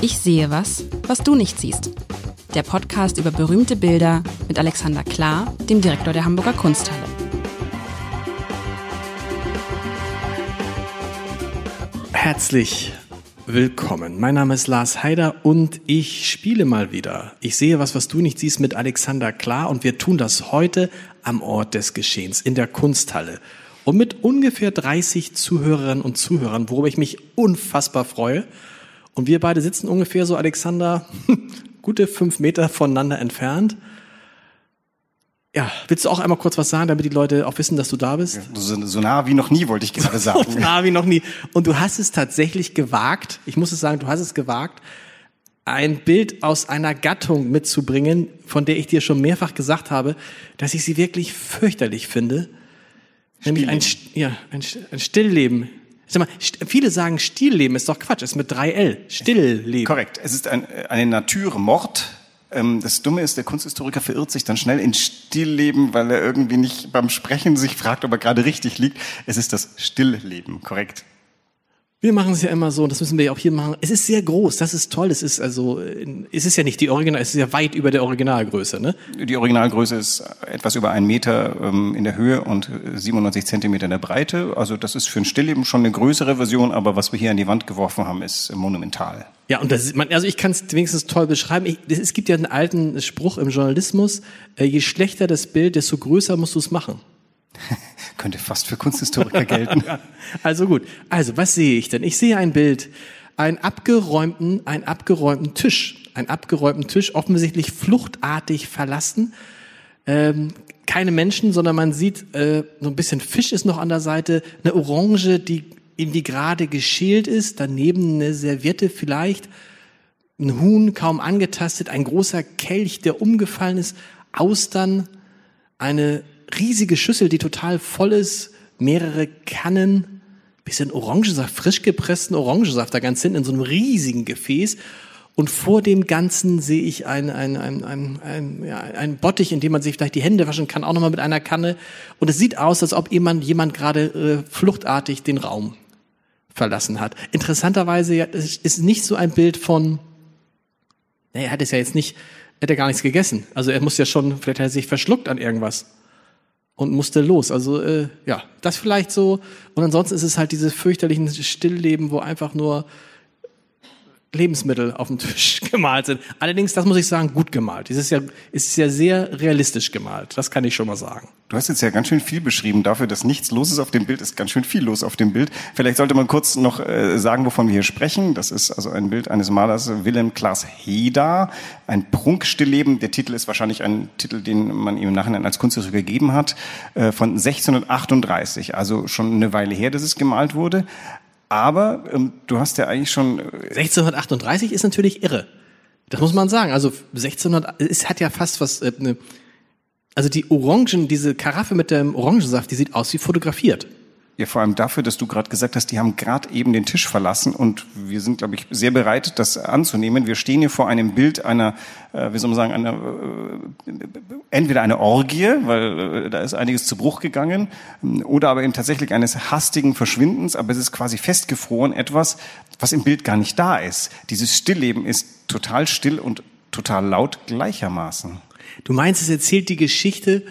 Ich sehe was, was du nicht siehst. Der Podcast über berühmte Bilder mit Alexander Klar, dem Direktor der Hamburger Kunsthalle. Herzlich willkommen. Mein Name ist Lars Heider und ich spiele mal wieder. Ich sehe was, was du nicht siehst mit Alexander Klar und wir tun das heute am Ort des Geschehens in der Kunsthalle. Und mit ungefähr 30 Zuhörerinnen und Zuhörern, worüber ich mich unfassbar freue. Und wir beide sitzen ungefähr so, Alexander, gute fünf Meter voneinander entfernt. Ja, willst du auch einmal kurz was sagen, damit die Leute auch wissen, dass du da bist? So, so nah wie noch nie, wollte ich gerade sagen. so nah wie noch nie. Und du hast es tatsächlich gewagt, ich muss es sagen, du hast es gewagt, ein Bild aus einer Gattung mitzubringen, von der ich dir schon mehrfach gesagt habe, dass ich sie wirklich fürchterlich finde. Nämlich ein, ja, ein, ein Stillleben. Sag mal, viele sagen Stillleben ist doch Quatsch, ist mit 3L. Stillleben. Korrekt. Es ist ein, eine Naturmord. Ähm, das Dumme ist, der Kunsthistoriker verirrt sich dann schnell in Stillleben, weil er irgendwie nicht beim Sprechen sich fragt, ob er gerade richtig liegt. Es ist das Stillleben, korrekt. Wir machen es ja immer so, und das müssen wir ja auch hier machen. Es ist sehr groß, das ist toll. Es ist also, es ist ja nicht die Original, es ist ja weit über der Originalgröße, ne? Die Originalgröße ist etwas über einen Meter ähm, in der Höhe und 97 Zentimeter in der Breite. Also das ist für ein Stillleben schon eine größere Version, aber was wir hier an die Wand geworfen haben, ist monumental. Ja, und das ist, man, also ich kann es wenigstens toll beschreiben. Ich, es gibt ja einen alten Spruch im Journalismus: äh, Je schlechter das Bild, desto größer musst du es machen. Könnte fast für Kunsthistoriker gelten. also gut. Also, was sehe ich denn? Ich sehe ein Bild, einen abgeräumten, einen abgeräumten Tisch. Einen abgeräumten Tisch, offensichtlich fluchtartig verlassen. Ähm, keine Menschen, sondern man sieht, äh, so ein bisschen Fisch ist noch an der Seite, eine Orange, die irgendwie gerade geschält ist, daneben eine Serviette vielleicht, ein Huhn kaum angetastet, ein großer Kelch, der umgefallen ist, Austern, eine riesige Schüssel, die total voll ist, mehrere Kannen, bisschen Orangensaft, frisch gepressten Orangensaft da ganz hinten in so einem riesigen Gefäß. Und vor dem Ganzen sehe ich ein, ein, ein, ein, ein, ja, ein Bottich, in dem man sich vielleicht die Hände waschen kann, auch nochmal mit einer Kanne. Und es sieht aus, als ob jemand, jemand gerade äh, fluchtartig den Raum verlassen hat. Interessanterweise ja, es ist nicht so ein Bild von, naja, er hat es ja jetzt nicht, er hat ja gar nichts gegessen. Also er muss ja schon, vielleicht hat er sich verschluckt an irgendwas und musste los. Also äh, ja, das vielleicht so. Und ansonsten ist es halt dieses fürchterlichen Stillleben, wo einfach nur Lebensmittel auf dem Tisch gemalt sind. Allerdings, das muss ich sagen, gut gemalt. Es ist ja, ist ja sehr realistisch gemalt. Das kann ich schon mal sagen. Du hast jetzt ja ganz schön viel beschrieben dafür, dass nichts los ist auf dem Bild. Ist ganz schön viel los auf dem Bild. Vielleicht sollte man kurz noch äh, sagen, wovon wir hier sprechen. Das ist also ein Bild eines Malers Willem Klaas Heda. Ein Prunkstillleben. Der Titel ist wahrscheinlich ein Titel, den man ihm im Nachhinein als Kunsthistoriker gegeben hat. Äh, von 1638. Also schon eine Weile her, dass es gemalt wurde. Aber ähm, du hast ja eigentlich schon. 1638 ist natürlich irre. Das muss man sagen. Also 1600, es hat ja fast was. Äh, ne, also die Orangen, diese Karaffe mit dem Orangensaft, die sieht aus wie fotografiert. Ja, vor allem dafür, dass du gerade gesagt hast, die haben gerade eben den Tisch verlassen und wir sind, glaube ich, sehr bereit, das anzunehmen. Wir stehen hier vor einem Bild einer, äh, wie soll man sagen, einer, äh, entweder eine Orgie, weil äh, da ist einiges zu Bruch gegangen, oder aber eben tatsächlich eines hastigen Verschwindens, aber es ist quasi festgefroren, etwas, was im Bild gar nicht da ist. Dieses Stillleben ist total still und total laut gleichermaßen. Du meinst, es erzählt die Geschichte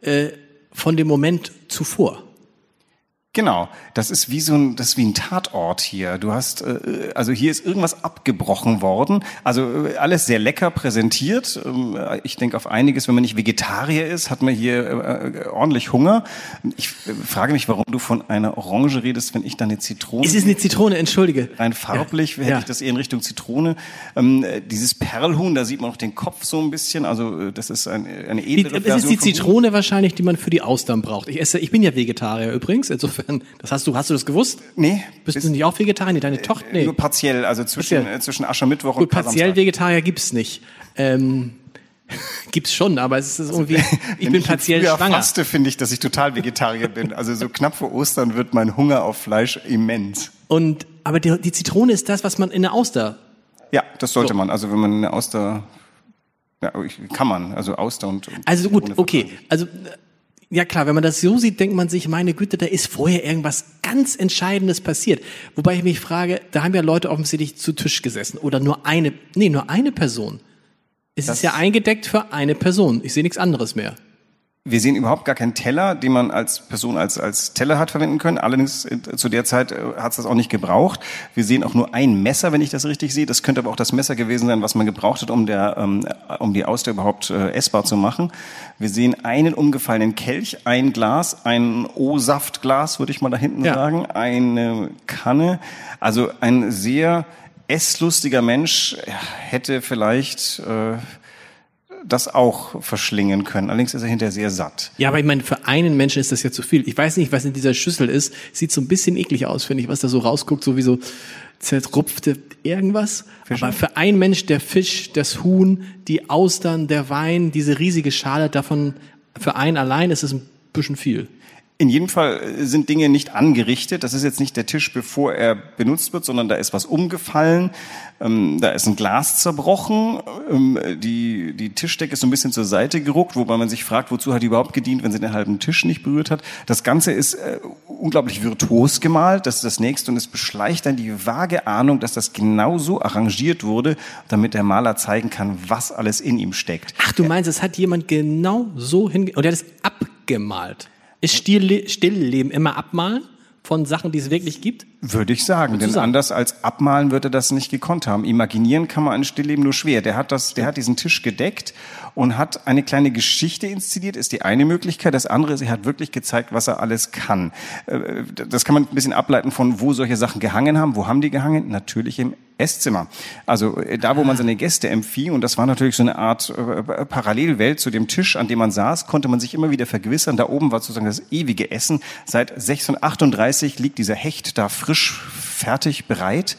äh, von dem Moment zuvor? Genau, das ist wie so ein, das ist wie ein Tatort hier. Du hast, äh, also hier ist irgendwas abgebrochen worden. Also äh, alles sehr lecker präsentiert. Ähm, ich denke auf einiges, wenn man nicht Vegetarier ist, hat man hier äh, ordentlich Hunger. Ich frage mich, warum du von einer Orange redest, wenn ich da eine Zitrone. Es ist eine Zitrone, entschuldige. Rein farblich ja. hätte ja. ich das eher in Richtung Zitrone. Ähm, dieses Perlhuhn, da sieht man auch den Kopf so ein bisschen. Also das ist ein, eine edle die, Es ist die Zitrone wahrscheinlich, die man für die Austern braucht. Ich esse, ich bin ja Vegetarier übrigens, insofern insofern, das hast du, hast du das gewusst? Nee. Bist du nicht auch Vegetarier? Deine äh, Tochter? Nee. Nur partiell, also zwischen, partiell. Äh, zwischen Aschermittwoch Gut, und partiell Vegetarier gibt's nicht. Ähm, gibt's schon, aber es ist also, irgendwie, ich Wenn bin ich partiell schwanger. Faste, finde ich, dass ich total Vegetarier bin. Also so knapp vor Ostern wird mein Hunger auf Fleisch immens. Und, aber die, die Zitrone ist das, was man in der Auster ja, das sollte so. man. Also wenn man eine Auster, ja, kann man, also Auster und. und also gut, okay. Also Ja klar, wenn man das so sieht, denkt man sich, meine Güte, da ist vorher irgendwas ganz Entscheidendes passiert. Wobei ich mich frage, da haben ja Leute offensichtlich zu Tisch gesessen oder nur eine, nee, nur eine Person. Es Das- ist ja eingedeckt für eine Person. Ich sehe nichts anderes mehr. Wir sehen überhaupt gar keinen Teller, den man als Person als, als Teller hat verwenden können. Allerdings äh, zu der Zeit hat es das auch nicht gebraucht. Wir sehen auch nur ein Messer, wenn ich das richtig sehe. Das könnte aber auch das Messer gewesen sein, was man gebraucht hat, um, der, ähm, um die Auster überhaupt äh, essbar zu machen. Wir sehen einen umgefallenen Kelch, ein Glas, ein O-Saftglas, würde ich mal da hinten Ja. sagen, eine Kanne. Also ein sehr esslustiger Mensch hätte vielleicht... Äh, das auch verschlingen können. Allerdings ist er hinterher sehr satt. Ja, aber ich meine, für einen Menschen ist das ja zu viel. Ich weiß nicht, was in dieser Schüssel ist. Sieht so ein bisschen eklig aus, finde ich, was da so rausguckt, so wie so zerrupfte irgendwas. Fische? Aber für einen Mensch der Fisch, das Huhn, die Austern, der Wein, diese riesige Schale, davon für einen allein ist es ein bisschen viel. In jedem Fall sind Dinge nicht angerichtet. Das ist jetzt nicht der Tisch, bevor er benutzt wird, sondern da ist was umgefallen. Ähm, da ist ein Glas zerbrochen. Ähm, die, die Tischdecke ist so ein bisschen zur Seite geruckt, wobei man sich fragt, wozu hat die überhaupt gedient, wenn sie den halben Tisch nicht berührt hat. Das Ganze ist äh, unglaublich virtuos gemalt. Das ist das Nächste. Und es beschleicht dann die vage Ahnung, dass das genau so arrangiert wurde, damit der Maler zeigen kann, was alles in ihm steckt. Ach, du meinst, es hat jemand genau so hinge... Und der hat es abgemalt. Ist Still Stillleben immer abmalen von Sachen, die es wirklich gibt? Würde ich sagen, denn sagen? anders als abmalen würde er das nicht gekonnt haben. Imaginieren kann man ein Stillleben nur schwer. Der hat das, der hat diesen Tisch gedeckt und hat eine kleine Geschichte inszeniert, ist die eine Möglichkeit. Das andere ist, er hat wirklich gezeigt, was er alles kann. Äh, Das kann man ein bisschen ableiten von, wo solche Sachen gehangen haben. Wo haben die gehangen? Natürlich im Esszimmer. Also äh, da, wo man seine Gäste empfing, und das war natürlich so eine Art äh, Parallelwelt zu dem Tisch, an dem man saß, konnte man sich immer wieder vergewissern. Da oben war sozusagen das ewige Essen. Seit 1638 liegt dieser Hecht da frisch, fertig, bereit.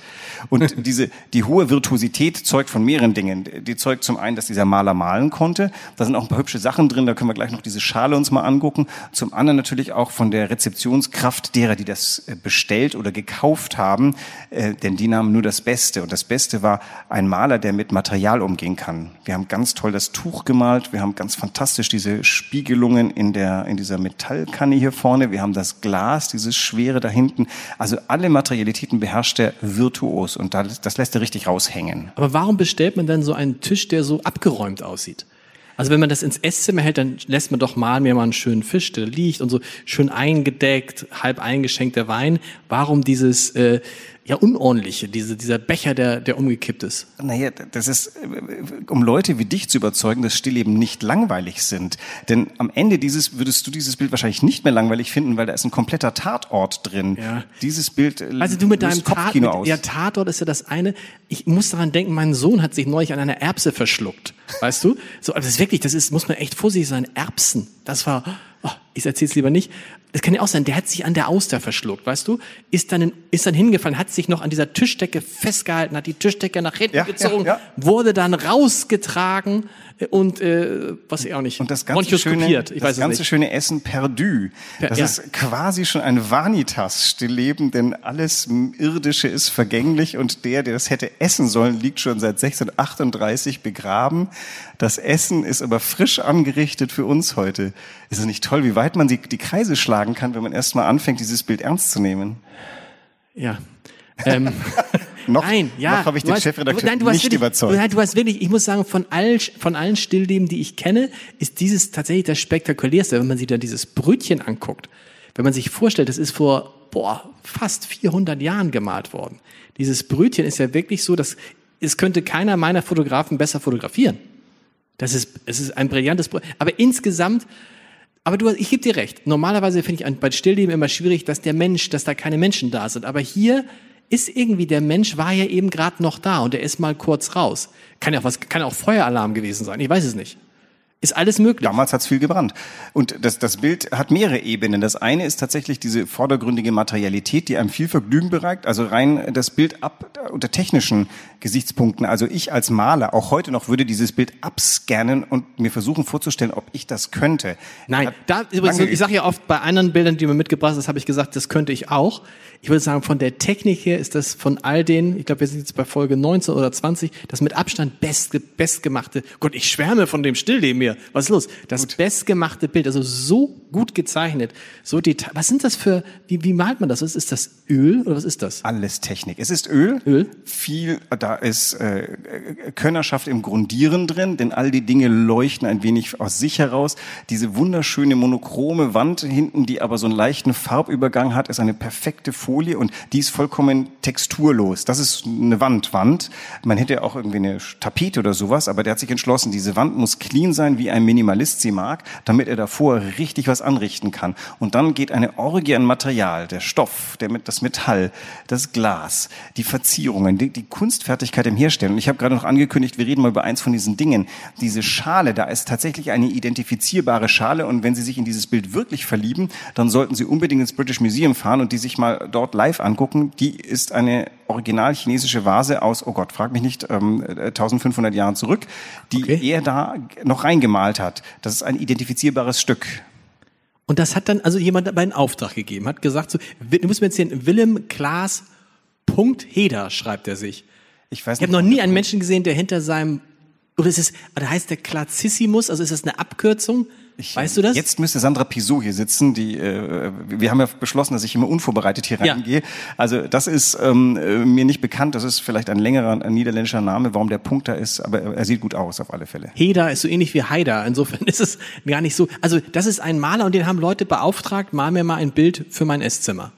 Und diese, die hohe Virtuosität zeugt von mehreren Dingen. Die zeugt zum einen, dass dieser Maler malen konnte. Da sind auch ein paar hübsche Sachen drin. Da können wir gleich noch diese Schale uns mal angucken. Zum anderen natürlich auch von der Rezeptionskraft derer, die das äh, bestellt oder gekauft haben. Äh, Denn die nahmen nur das Beste. Und das Beste war ein Maler, der mit Material umgehen kann. Wir haben ganz toll das Tuch gemalt. Wir haben ganz fantastisch diese Spiegelungen in der, in dieser Metallkanne hier vorne. Wir haben das Glas, dieses Schwere da hinten. Also alle Materialitäten beherrscht er virtuos. Und das, das lässt er richtig raushängen. Aber warum bestellt man dann so einen Tisch, der so abgeräumt aussieht? Also wenn man das ins Esszimmer hält, dann lässt man doch mal mir mal einen schönen Fisch, der liegt und so schön eingedeckt, halb eingeschenkter Wein. Warum dieses äh, ja unordentliche, diese, dieser Becher, der, der umgekippt ist? Naja, das ist, um Leute wie dich zu überzeugen, dass Stillleben nicht langweilig sind. Denn am Ende dieses, würdest du dieses Bild wahrscheinlich nicht mehr langweilig finden, weil da ist ein kompletter Tatort drin. Ja. Dieses Bild äh, Also du mit deinem Tat, mit, aus. ja, Tatort ist ja das eine. Ich muss daran denken, mein Sohn hat sich neulich an einer Erbse verschluckt. Weißt du? So, also das ist wirklich, das ist, muss man echt vorsichtig sein. Erbsen. Das war, oh, ich erzähl's lieber nicht. Es kann ja auch sein, der hat sich an der Auster verschluckt, weißt du? Ist dann, in, ist dann hingefallen, hat sich noch an dieser Tischdecke festgehalten, hat die Tischdecke nach hinten Ja, gezogen, ja, ja. wurde dann rausgetragen äh, und äh, was ich auch nicht. Und das ganze schöne, ich das weiß es ganze nicht. schöne Essen perdu. Per- Das ja. ist quasi schon ein Vanitas-Stillleben, denn alles Irdische ist vergänglich und der, der das hätte essen sollen, liegt schon seit 1638 begraben. Das Essen ist aber frisch angerichtet für uns heute. Ist es nicht toll, wie weit man die, die Kreise schlagen kann, wenn man erst mal anfängt, dieses Bild ernst zu nehmen? Ja. Ähm, Noch, nein, ja. noch habe ich den hast- Chefredakteur nein, nicht wirklich, überzeugt. Nein, du hast wirklich, ich muss sagen, von allen, von allen Stillleben, die ich kenne, ist dieses tatsächlich das spektakulärste, wenn man sich da dieses Brötchen anguckt. Wenn man sich vorstellt, das ist vor, boah, fast 400 Jahren gemalt worden. Dieses Brötchen ist ja wirklich so, dass es könnte keiner meiner Fotografen besser fotografieren. Das ist, es ist ein brillantes Brötchen. Aber insgesamt, aber du, ich gebe dir recht. Normalerweise finde ich bei Stillleben immer schwierig, dass der Mensch, dass da keine Menschen da sind. Aber hier ist irgendwie der Mensch war ja eben gerade noch da und der ist mal kurz raus. Kann ja auch was, kann auch Feueralarm gewesen sein. Ich weiß es nicht. Ist alles möglich. Damals hat's viel gebrannt. Und das, das Bild hat mehrere Ebenen. Das eine ist tatsächlich diese vordergründige Materialität, die einem viel Vergnügen bereitet. Also rein das Bild ab unter technischen Gesichtspunkten. Also ich als Maler, auch heute noch, würde dieses Bild abscannen und mir versuchen vorzustellen, ob ich das könnte. Nein, Hat da, übrigens, ich sage ja oft bei anderen Bildern, die mir mitgebracht hast, habe ich gesagt, das könnte ich auch. Ich würde sagen, von der Technik her ist das von all den, ich glaube, wir sind jetzt bei Folge 19 oder 20, das mit Abstand best, bestgemachte. Gott, ich schwärme von dem Stillleben hier. Hier. Was ist los? Das bestgemachte Bild, also so gut gezeichnet, so detail. Was sind das für, wie, wie malt man das? Was ist das Öl oder was ist das? Alles Technik. Es ist Öl. Öl. Viel, da ist äh, Könnerschaft im Grundieren drin, denn all die Dinge leuchten ein wenig aus sich heraus. Diese wunderschöne monochrome Wand hinten, die aber so einen leichten Farbübergang hat, ist eine perfekte Folie und die ist vollkommen texturlos. Das ist eine Wandwand. Man hätte auch irgendwie eine Tapete oder sowas, aber der hat sich entschlossen, diese Wand muss clean sein, wie ein Minimalist sie mag, damit er davor richtig was anrichten kann. Und dann geht eine Orgie an Material, der Stoff, der, das Metall, das Glas, die Verzierungen, die, die Kunstfertigkeit im Herstellen. Und ich habe gerade noch angekündigt, wir reden mal über eins von diesen Dingen. Diese Schale, da ist tatsächlich eine identifizierbare Schale und wenn Sie sich in dieses Bild wirklich verlieben, dann sollten Sie unbedingt ins British Museum fahren und die sich mal dort live angucken. Die ist eine original chinesische Vase aus, oh Gott, frag mich nicht, ähm, 1500 Jahren zurück, die Okay. er da noch reingemalt hat. Das ist ein identifizierbares Stück. Und das hat dann also jemand dabei einen Auftrag gegeben, hat gesagt, so, du musst mir erzählen, Willem Klaas Punkt Heder schreibt er sich. Ich weiß Ich habe noch nie einen Menschen gesehen, der hinter seinem, oder ist es, oder heißt der Klassissimus, also ist das eine Abkürzung? Ich, weißt du das? Jetzt müsste Sandra Pisot hier sitzen. Die, äh, wir haben ja beschlossen, dass ich immer unvorbereitet hier Ja. reingehe. Also das ist ähm, äh, mir nicht bekannt. Das ist vielleicht ein längerer ein niederländischer Name, warum der Punkt da ist. Aber er sieht gut aus auf alle Fälle. Heda ist so ähnlich wie Haider. Insofern ist es gar nicht so. Also das ist ein Maler und den haben Leute beauftragt, mal mir mal ein Bild für mein Esszimmer.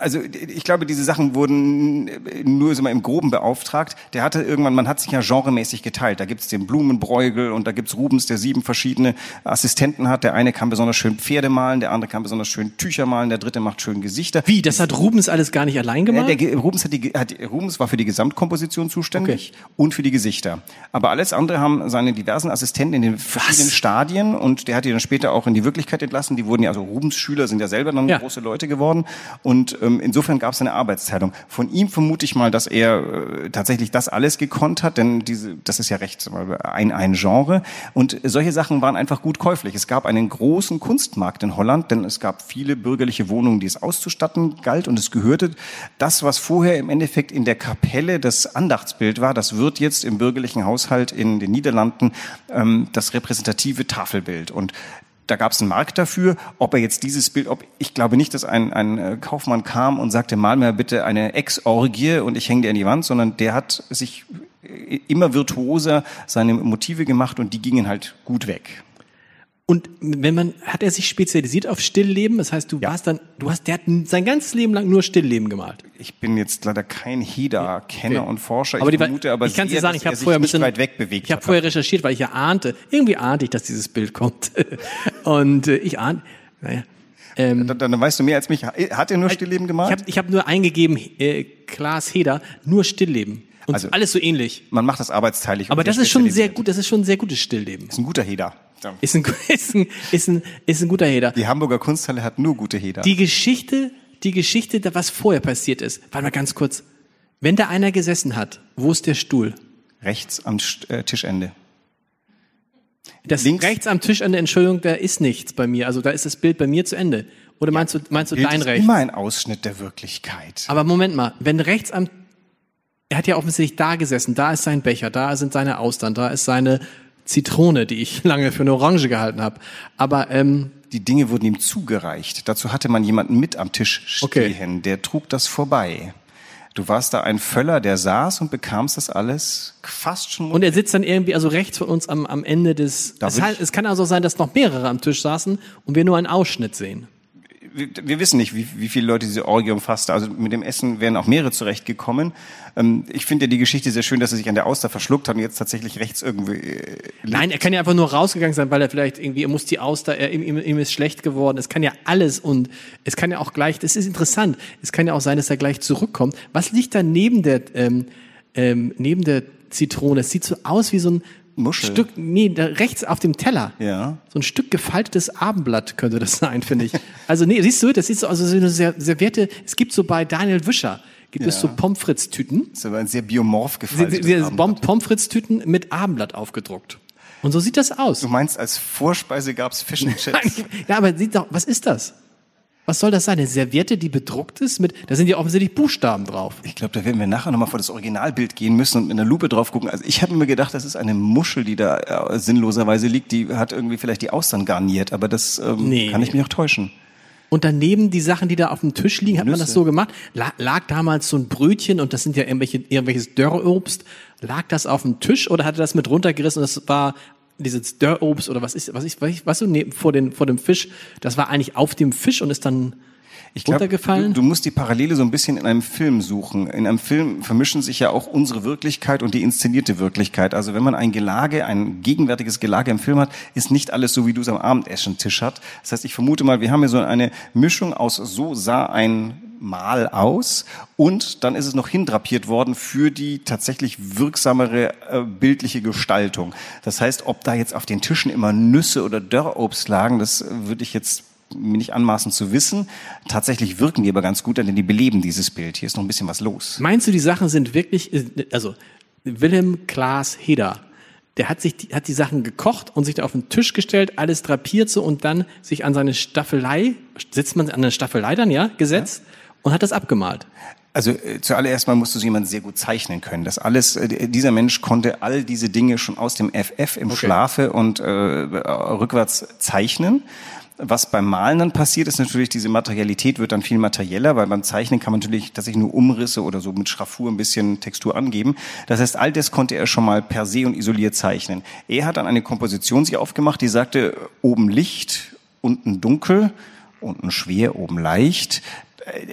Also ich glaube, diese Sachen wurden äh, nur so mal im Groben beauftragt. Der hatte irgendwann, man hat sich ja genremäßig geteilt. Da gibt's den Blumenbräugel und da gibt's Rubens, der sieben verschiedene Assistenten hat. Der eine kann besonders schön Pferde malen, der andere kann besonders schön Tücher malen, der dritte macht schön Gesichter. Wie, das hat Rubens alles gar nicht allein Ja, gemacht? der, Ge- Rubens, hat die, hat, Rubens war für die Gesamtkomposition zuständig und für die Gesichter. Aber alles andere haben seine diversen Assistenten in den verschiedenen Stadien und der hat die dann später auch in die Wirklichkeit entlassen. Die wurden ja, also Rubens Schüler sind ja selber dann Ja. große Leute geworden und ähm, insofern gab es eine Arbeitsteilung. Von ihm vermute ich mal, dass er äh, tatsächlich das alles gekonnt hat, denn diese, das ist ja recht ein, ein Genre und solche Sachen waren einfach gut käuflich. Es gab einen großen Kunstmarkt in Holland, denn es gab viele bürgerliche Wohnungen, die es auszustatten galt und es gehörte das, was vorher im Endeffekt in der Kapelle das Andachtsbild war, das wird jetzt im bürgerlichen Haushalt in den Niederlanden ähm, das repräsentative Tafelbild und da gab es einen Markt dafür, ob er jetzt dieses Bild, ob ich glaube nicht, dass ein, ein äh, Kaufmann kam und sagte, mal mir bitte eine Ex-Orgie und ich hänge dir an die Wand, sondern der hat sich äh, immer virtuoser seine Motive gemacht und die gingen halt gut weg. Und wenn man, hat er sich spezialisiert auf Stillleben? Das heißt, du warst dann, du hast, der hat sein ganzes Leben lang nur Stillleben gemalt. Ich bin jetzt leider kein Heda-Kenner Okay. und Forscher. Aber ich vermute aber ich kann dir sagen, ich habe er vorher ein bisschen, weit weg bewegt ich habe vorher recherchiert, weil ich ja ahnte, irgendwie ahnte ich, dass dieses Bild kommt. Und äh, ich ahnte, naja. Dann, dann weißt du mehr als mich. Hat er nur Stillleben gemalt? Ich habe ich hab nur eingegeben, äh, Klaas Heder, nur Stillleben. Und Also- alles so ähnlich. Man macht das arbeitsteilig. und Aber das ist schon sehr gut, das ist schon ein sehr gutes Stillleben. Ist ein guter Heda. Ist ein, ist ein, ist ein, ist ein guter Heder. Die Hamburger Kunsthalle hat nur gute Heda. Die Geschichte, die Geschichte, was vorher passiert ist. Warte mal ganz kurz. Wenn da einer gesessen hat, wo ist der Stuhl? Rechts am äh, Tischende. Das Links- rechts am Tisch an der Entschuldigung, da ist nichts bei mir. Also da ist das Bild bei mir zu Ende. Oder meinst du, meinst du Bild dein ist Recht? immer ein Ausschnitt der Wirklichkeit. Aber Moment mal, wenn rechts am, er hat ja offensichtlich da gesessen, da ist sein Becher, da sind seine Austern, da ist seine Zitrone, die ich lange für eine Orange gehalten habe. Aber ähm, Die Dinge wurden ihm zugereicht. Dazu hatte man jemanden mit am Tisch stehen, Okay. der trug das vorbei. Du warst da ein Völler, der saß und bekamst das alles fast schon. und er sitzt dann irgendwie also rechts von uns am, am Ende des. Es, halt, es kann also sein, dass noch mehrere am Tisch saßen und wir nur einen Ausschnitt sehen. Wir, wir wissen nicht, wie, wie viele Leute diese Orgie umfasste. Also mit dem Essen wären auch mehrere zurechtgekommen. Ähm, ich finde ja die Geschichte sehr schön, dass er sich an der Auster verschluckt hat und jetzt tatsächlich rechts irgendwie. Äh, Nein, er kann ja einfach nur rausgegangen sein, weil er vielleicht irgendwie, er muss die Auster, er, ihm, ihm, ihm ist schlecht geworden. Es kann ja alles und es kann ja auch gleich, das ist interessant, es kann ja auch sein, dass er gleich zurückkommt. Was liegt da neben der, ähm, ähm, neben der Zitrone? Es sieht so aus wie so ein Muschel. Stück, nee, da rechts auf dem Teller. Ja. So ein Stück gefaltetes Abendblatt könnte das sein, finde ich. Also nee, siehst du, das sieht so, also so eine sehr, servierte, es gibt so bei Daniel Wischer, gibt es so Pommes frites Tüten. ist aber ein sehr biomorph gefaltetes Pommes frites Tüten mit Abendblatt aufgedruckt. Und so sieht das aus. Du meinst, als Vorspeise gab's Fish and Chips? ja, aber sieht doch, was ist das? Was soll das sein? Eine Serviette, die bedruckt ist mit, da sind ja offensichtlich Buchstaben drauf. Ich glaube, da werden wir nachher nochmal vor das Originalbild gehen müssen und mit einer Lupe drauf gucken. Also ich habe mir gedacht, das ist eine Muschel, die da äh, sinnloserweise liegt. Die hat irgendwie vielleicht die Austern garniert, aber das ähm, Nee, kann ich nee. mich auch täuschen. Und daneben die Sachen, die da auf dem Tisch liegen, hat man das so gemacht? La lag damals so ein Brötchen und das sind ja irgendwelche, irgendwelches Dörrobst. Lag das auf dem Tisch oder hat er das mit runtergerissen und das war dieses Dörrobst oder was ist, was ist, was, ist, was so neben, vor, den, vor dem Fisch? Das war eigentlich auf dem Fisch und ist dann Ich glaub, runtergefallen? Du, du musst die Parallele so ein bisschen in einem Film suchen. In einem Film vermischen sich ja auch unsere Wirklichkeit und die inszenierte Wirklichkeit. Also wenn man ein Gelage, ein gegenwärtiges Gelage im Film hat, ist nicht alles so, wie du es am Abendessen-Tisch hat. Das heißt, ich vermute mal, wir haben hier so eine Mischung aus so sah ein Mal aus und dann ist es noch hindrapiert worden für die tatsächlich wirksamere äh, bildliche Gestaltung. Das heißt, ob da jetzt auf den Tischen immer Nüsse oder Dörrobst lagen, das äh, würde ich jetzt mir nicht anmaßen zu wissen. Tatsächlich wirken die aber ganz gut, denn die beleben dieses Bild. Hier ist noch ein bisschen was los. Meinst du, die Sachen sind wirklich, also Wilhelm Klaas Heder, der hat sich, die, hat die Sachen gekocht und sich da auf den Tisch gestellt, alles drapiert so und dann sich an seine Staffelei, sitzt man an eine Staffelei dann, ja, gesetzt und hat das abgemalt. Also äh, zuallererst mal musst du so jemand sehr gut zeichnen können. Das alles, äh, dieser Mensch konnte all diese Dinge schon aus dem FF im Schlafe und äh, rückwärts zeichnen. Was beim Malen dann passiert, ist natürlich, diese Materialität wird dann viel materieller, weil beim Zeichnen kann man natürlich tatsächlich nur Umrisse oder so mit Schraffur ein bisschen Textur angeben. Das heißt, all das konnte er schon mal per se und isoliert zeichnen. Er hat dann eine Komposition sich aufgemacht, die sagte, oben Licht, unten dunkel, unten schwer, oben leicht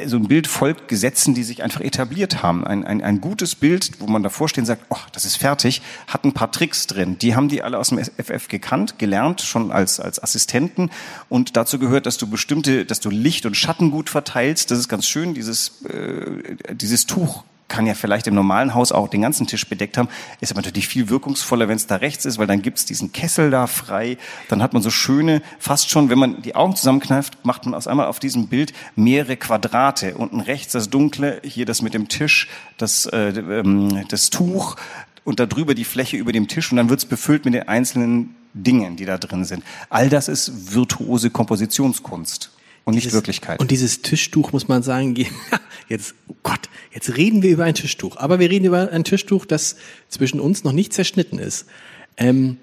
so ein Bild folgt Gesetzen, die sich einfach etabliert haben. Ein, ein, ein gutes Bild, wo man davor steht und sagt, oh, das ist fertig, hat ein paar Tricks drin. Die haben die alle aus dem FF gekannt, gelernt, schon als, als Assistenten. Und dazu gehört, dass du bestimmte, dass du Licht und Schatten gut verteilst. Das ist ganz schön, dieses, äh, dieses Tuch kann ja vielleicht im normalen Haus auch den ganzen Tisch bedeckt haben, ist aber natürlich viel wirkungsvoller, wenn es da rechts ist, weil dann gibt's diesen Kessel da frei. Dann hat man so schöne, fast schon, wenn man die Augen zusammenkneift, macht man aus einmal auf diesem Bild mehrere Quadrate. Unten rechts das Dunkle, hier das mit dem Tisch, das, äh, ähm, das Tuch und darüber die Fläche über dem Tisch und dann wird's befüllt mit den einzelnen Dingen, die da drin sind. All das ist virtuose Kompositionskunst und nicht Dieses- Wirklichkeit. Und dieses Tischtuch muss man sagen, ge- jetzt, oh Gott, jetzt reden wir über ein Tischtuch. Aber wir reden über ein Tischtuch, das zwischen uns noch nicht zerschnitten ist. Ähm,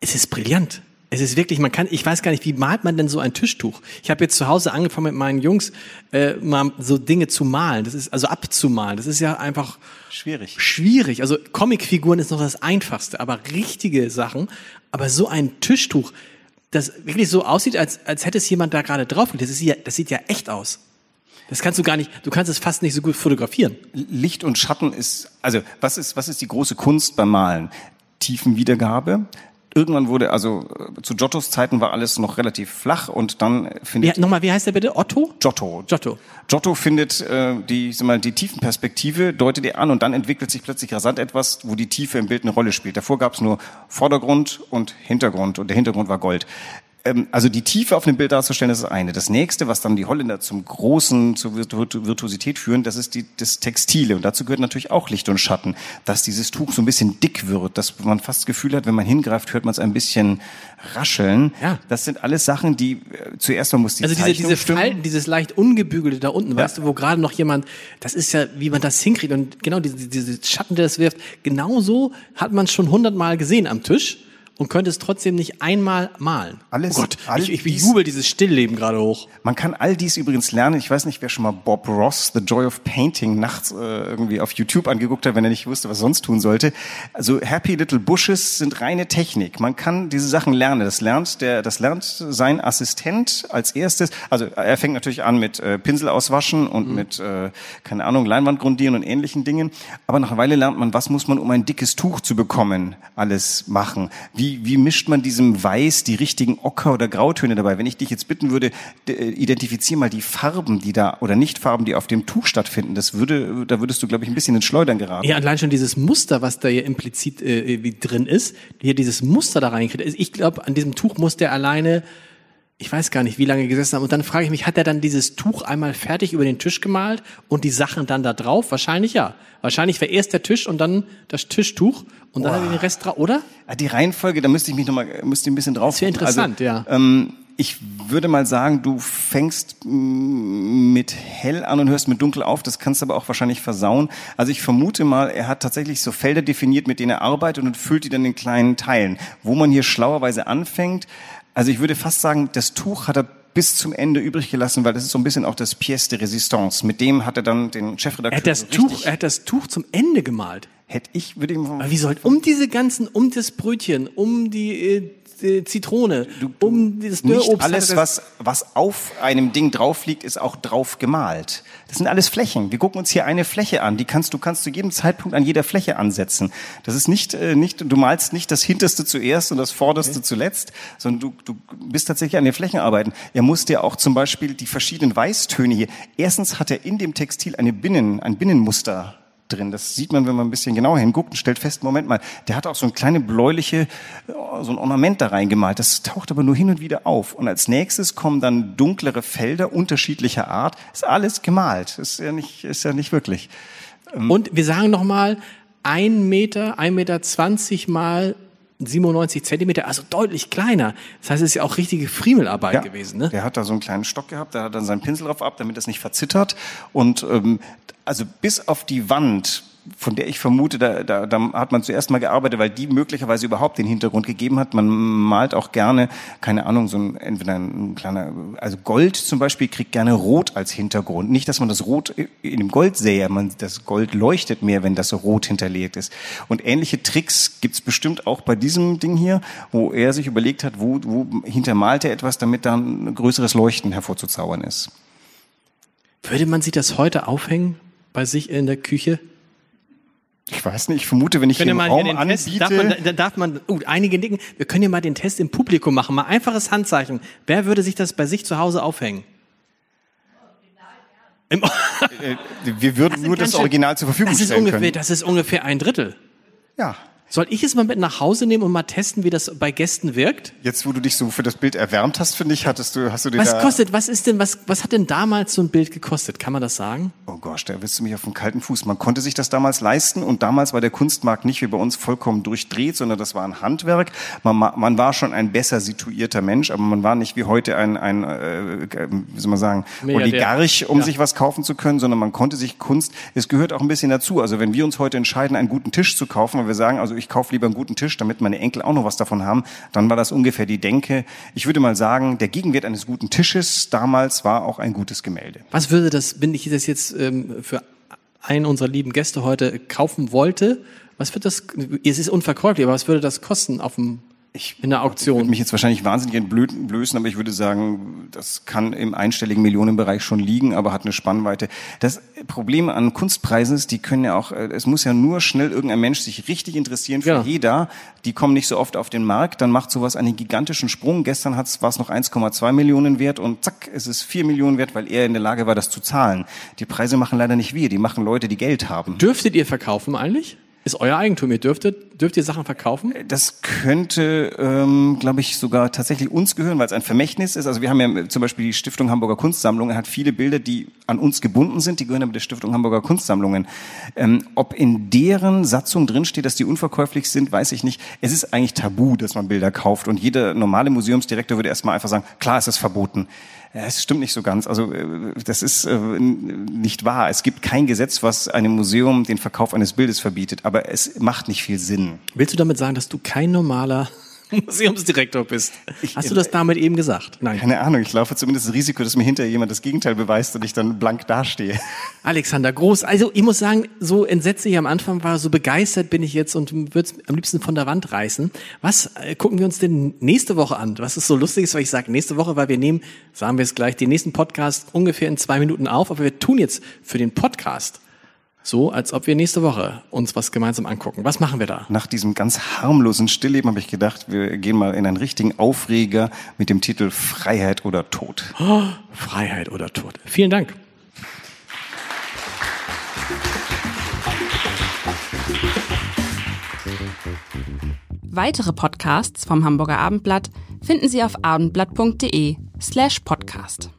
es ist brillant. Es ist wirklich, man kann, ich weiß gar nicht, wie malt man denn so ein Tischtuch? Ich habe jetzt zu Hause angefangen mit meinen Jungs äh, mal so Dinge zu malen. Das ist also abzumalen. Das ist ja einfach Schwierig. schwierig. Also Comicfiguren ist noch das Einfachste, aber richtige Sachen. Aber so ein Tischtuch, das wirklich so aussieht, als, als hätte es jemand da gerade drauf. Das, ist ja, das sieht ja echt aus. Das kannst du gar nicht, du kannst es fast nicht so gut fotografieren. Licht und Schatten ist, also was ist, was ist die große Kunst beim Malen? Tiefenwiedergabe. Irgendwann wurde, also äh, zu Giottos Zeiten war alles noch relativ flach und dann Ja, findet nochmal, wie heißt der bitte? Otto? Giotto. Giotto. Giotto findet äh, die, sag mal, die Tiefenperspektive, deutet er an und dann entwickelt sich plötzlich rasant etwas, wo die Tiefe im Bild eine Rolle spielt. Davor gab es nur Vordergrund und Hintergrund und der Hintergrund war Gold. Ähm, also die Tiefe auf dem Bild darzustellen, das ist das eine. Das nächste, was dann die Holländer zum großen, zur Virtu Virtuosität führen, das ist die, das Textile. Und dazu gehört natürlich auch Licht und Schatten, dass dieses Tuch so ein bisschen dick wird, dass man fast das Gefühl hat, wenn man hingreift, hört man es ein bisschen rascheln. Ja. Das sind alles Sachen, die äh, zuerst mal muss die Also diese, Zeichnung diese stimmen. Falten, dieses leicht ungebügelte da unten, weißt du, wo gerade noch jemand, das ist ja, wie man das hinkriegt und genau diese, diese Schatten, der das wirft, genauso hat man es schon hundertmal gesehen am Tisch und könnte es trotzdem nicht einmal malen. Alles- oh Gott, all ich, ich dies- jubel dieses Stillleben gerade hoch. Man kann all dies übrigens lernen. Ich weiß nicht, wer schon mal Bob Ross, The Joy of Painting, nachts äh, irgendwie auf YouTube angeguckt hat, wenn er nicht wusste, was er sonst tun sollte. Also Happy Little Bushes sind reine Technik. Man kann diese Sachen lernen. Das lernt der, das lernt sein Assistent als erstes. Also er fängt natürlich an mit äh, Pinsel auswaschen und mit, äh, keine Ahnung, Leinwand grundieren und ähnlichen Dingen. Aber nach einer Weile lernt man, was muss man, um ein dickes Tuch zu bekommen, alles machen. Wie, wie mischt man diesem Weiß die richtigen Ocker- oder Grautöne dabei? Wenn ich dich jetzt bitten würde, äh, identifizier mal die Farben, die da, oder Nichtfarben, die auf dem Tuch stattfinden. Das würde, da würdest du, glaube ich, ein bisschen ins Schleudern geraten. Ja, allein schon dieses Muster, was da hier implizit äh, wie drin ist, hier dieses Muster da reinkriegt. Ich glaube, an diesem Tuch muss der alleine ich weiß gar nicht, wie lange gesessen haben. Und dann frage ich mich, hat er dann dieses Tuch einmal fertig über den Tisch gemalt und die Sachen dann da drauf? Wahrscheinlich ja. Wahrscheinlich wäre erst der Tisch und dann das Tischtuch und dann hat er den Rest drauf, oder? Die Reihenfolge, da müsste ich mich nochmal, müsste ich ein bisschen drauf. Das wäre gucken. interessant, also, ja. Ähm, ich würde mal sagen, du fängst mit hell an und hörst mit dunkel auf. Das kannst du aber auch wahrscheinlich versauen. Also ich vermute mal, er hat tatsächlich so Felder definiert, mit denen er arbeitet und füllt die dann in kleinen Teilen. Wo man hier schlauerweise anfängt, also ich würde fast sagen, das Tuch hat er bis zum Ende übrig gelassen, weil das ist so ein bisschen auch das Pièce de Résistance. Mit dem hat er dann den Chefredakteur. Er hat das so Tuch, er hat das Tuch zum Ende gemalt. hätte ich, würde ich mal Aber wie soll, um diese ganzen, um das Brötchen, um die, äh, Zitrone, um das Nicht Dörrobst. hat alles, was, was auf einem Ding drauf liegt, ist auch drauf gemalt. Das sind alles Flächen. Wir gucken uns hier eine Fläche an. Die kannst du kannst zu jedem Zeitpunkt an jeder Fläche ansetzen. Das ist nicht, äh, nicht du malst nicht das Hinterste zuerst und das Vorderste zuletzt, sondern du, du bist tatsächlich an den Flächen arbeiten. Er musste ja auch zum Beispiel die verschiedenen Weißtöne hier. Erstens hat er in dem Textil eine Binnen, ein Binnenmuster drin. Das sieht man, wenn man ein bisschen genauer hinguckt und stellt fest, Moment mal, der hat auch so ein kleine bläuliche, äh, so ein Ornament da reingemalt. Das taucht aber nur hin und wieder auf. Und als nächstes kommen dann dunklere Felder unterschiedlicher Art. Ist alles gemalt. Ist ja nicht, ist ja nicht wirklich. Und wir sagen nochmal, ein Meter, ein Meter zwanzig mal 97 Zentimeter, also deutlich kleiner. Das heißt, es ist ja auch richtige Friemelarbeit gewesen, ne? Der hat da so einen kleinen Stock gehabt, da hat dann seinen Pinsel drauf ab, damit das nicht verzittert. Und ähm, also bis auf die Wand, von der ich vermute, da, da, da hat man zuerst mal gearbeitet, weil die möglicherweise überhaupt den Hintergrund gegeben hat. Man malt auch gerne, keine Ahnung, so ein entweder ein kleiner, also Gold zum Beispiel kriegt gerne Rot als Hintergrund. Nicht, dass man das Rot in dem Gold sähe, man, das Gold leuchtet mehr, wenn das so rot hinterlegt ist. Und ähnliche Tricks gibt's bestimmt auch bei diesem Ding hier, wo er sich überlegt hat, wo, wo hintermalt er etwas, damit dann ein größeres Leuchten hervorzuzaubern ist. Würde man sich das heute aufhängen bei sich in der Küche? Ich weiß nicht, ich vermute, wenn ich hier im mal hier Raum den Test, anbiete, darf man, da darf man, uh, einige nicken, wir können ja mal den Test im Publikum machen, mal einfaches Handzeichen. Wer würde sich das bei sich zu Hause aufhängen? Im, äh, wir würden nur ganz das Original zur Verfügung das stellen ungefähr, können. das ist ungefähr ein Drittel. Ja. Soll ich es mal mit nach Hause nehmen und mal testen, wie das bei Gästen wirkt? Jetzt, wo du dich so für das Bild erwärmt hast, finde ich, hattest du, hast du dir Was kostet, was ist denn, was, was hat denn damals so ein Bild gekostet? Kann man das sagen? Oh gosh, da bist du mich auf dem kalten Fuß. Man konnte sich das damals leisten und damals war der Kunstmarkt nicht wie bei uns vollkommen durchdreht, sondern das war ein Handwerk. Man, ma- man war schon ein besser situierter Mensch, aber man war nicht wie heute ein, ein äh, wie soll man sagen, Milliardär. Oligarch, um Ja. sich was kaufen zu können, sondern man konnte sich Kunst, es gehört auch ein bisschen dazu. Also wenn wir uns heute entscheiden, einen guten Tisch zu kaufen, weil wir sagen, also ich kaufe lieber einen guten Tisch, damit meine Enkel auch noch was davon haben, dann war das ungefähr die Denke. Ich würde mal sagen, der Gegenwert eines guten Tisches damals war auch ein gutes Gemälde. Was würde das, wenn ich das jetzt ähm, für einen unserer lieben Gäste heute kaufen wollte, was wird das, es ist unverkäuflich, aber was würde das kosten auf dem, Ich in der würde Auktion? mich jetzt wahrscheinlich wahnsinnig entblößen, aber ich würde sagen, das kann im einstelligen Millionenbereich schon liegen, aber hat eine Spannweite. Das Problem an Kunstpreisen ist, die können ja auch, äh, es muss ja nur schnell irgendein Mensch sich richtig interessieren für Ja. jeder. Die kommen nicht so oft auf den Markt, dann macht sowas einen gigantischen Sprung. Gestern hat's, war es noch 1,2 Millionen wert und zack, es ist 4 Millionen wert, weil er in der Lage war, das zu zahlen. Die Preise machen leider nicht wir, die machen Leute, die Geld haben. Dürftet ihr verkaufen eigentlich? Ist euer Eigentum, ihr dürftet, dürft ihr Sachen verkaufen? Das könnte, ähm, glaube ich, sogar tatsächlich uns gehören, weil es ein Vermächtnis ist. Also wir haben ja zum Beispiel die Stiftung Hamburger Kunstsammlungen, hat viele Bilder, die an uns gebunden sind, die gehören aber der Stiftung Hamburger Kunstsammlungen. Ähm, ob in deren Satzung drinsteht, dass die unverkäuflich sind, weiß ich nicht. Es ist eigentlich tabu, dass man Bilder kauft und jeder normale Museumsdirektor würde erstmal einfach sagen, klar, es ist verboten. Es stimmt nicht so ganz. Also äh, das ist äh, nicht wahr. Es gibt kein Gesetz, was einem Museum den Verkauf eines Bildes verbietet, aber es macht nicht viel Sinn. Willst du damit sagen, dass du kein normaler Museumsdirektor bist? Hast du das damit eben gesagt? Nein. Keine Ahnung, ich laufe zumindest das Risiko, dass mir hinterher jemand das Gegenteil beweist und ich dann blank dastehe. Alexander Groß, also ich muss sagen, so entsetzt ich am Anfang war, so begeistert bin ich jetzt und würde es am liebsten von der Wand reißen. Was äh, gucken wir uns denn nächste Woche an? Was ist so lustig ist, weil ich sage nächste Woche, weil wir nehmen, sagen wir es gleich, den nächsten Podcast ungefähr in zwei Minuten auf, aber wir tun jetzt für den Podcast so, als ob wir nächste Woche uns was gemeinsam angucken. Was machen wir da? Nach diesem ganz harmlosen Stillleben habe ich gedacht, wir gehen mal in einen richtigen Aufreger mit dem Titel Freiheit oder Tod. Freiheit oder Tod. Vielen Dank. Weitere Podcasts vom Hamburger Abendblatt finden Sie auf abendblatt.de slash podcast.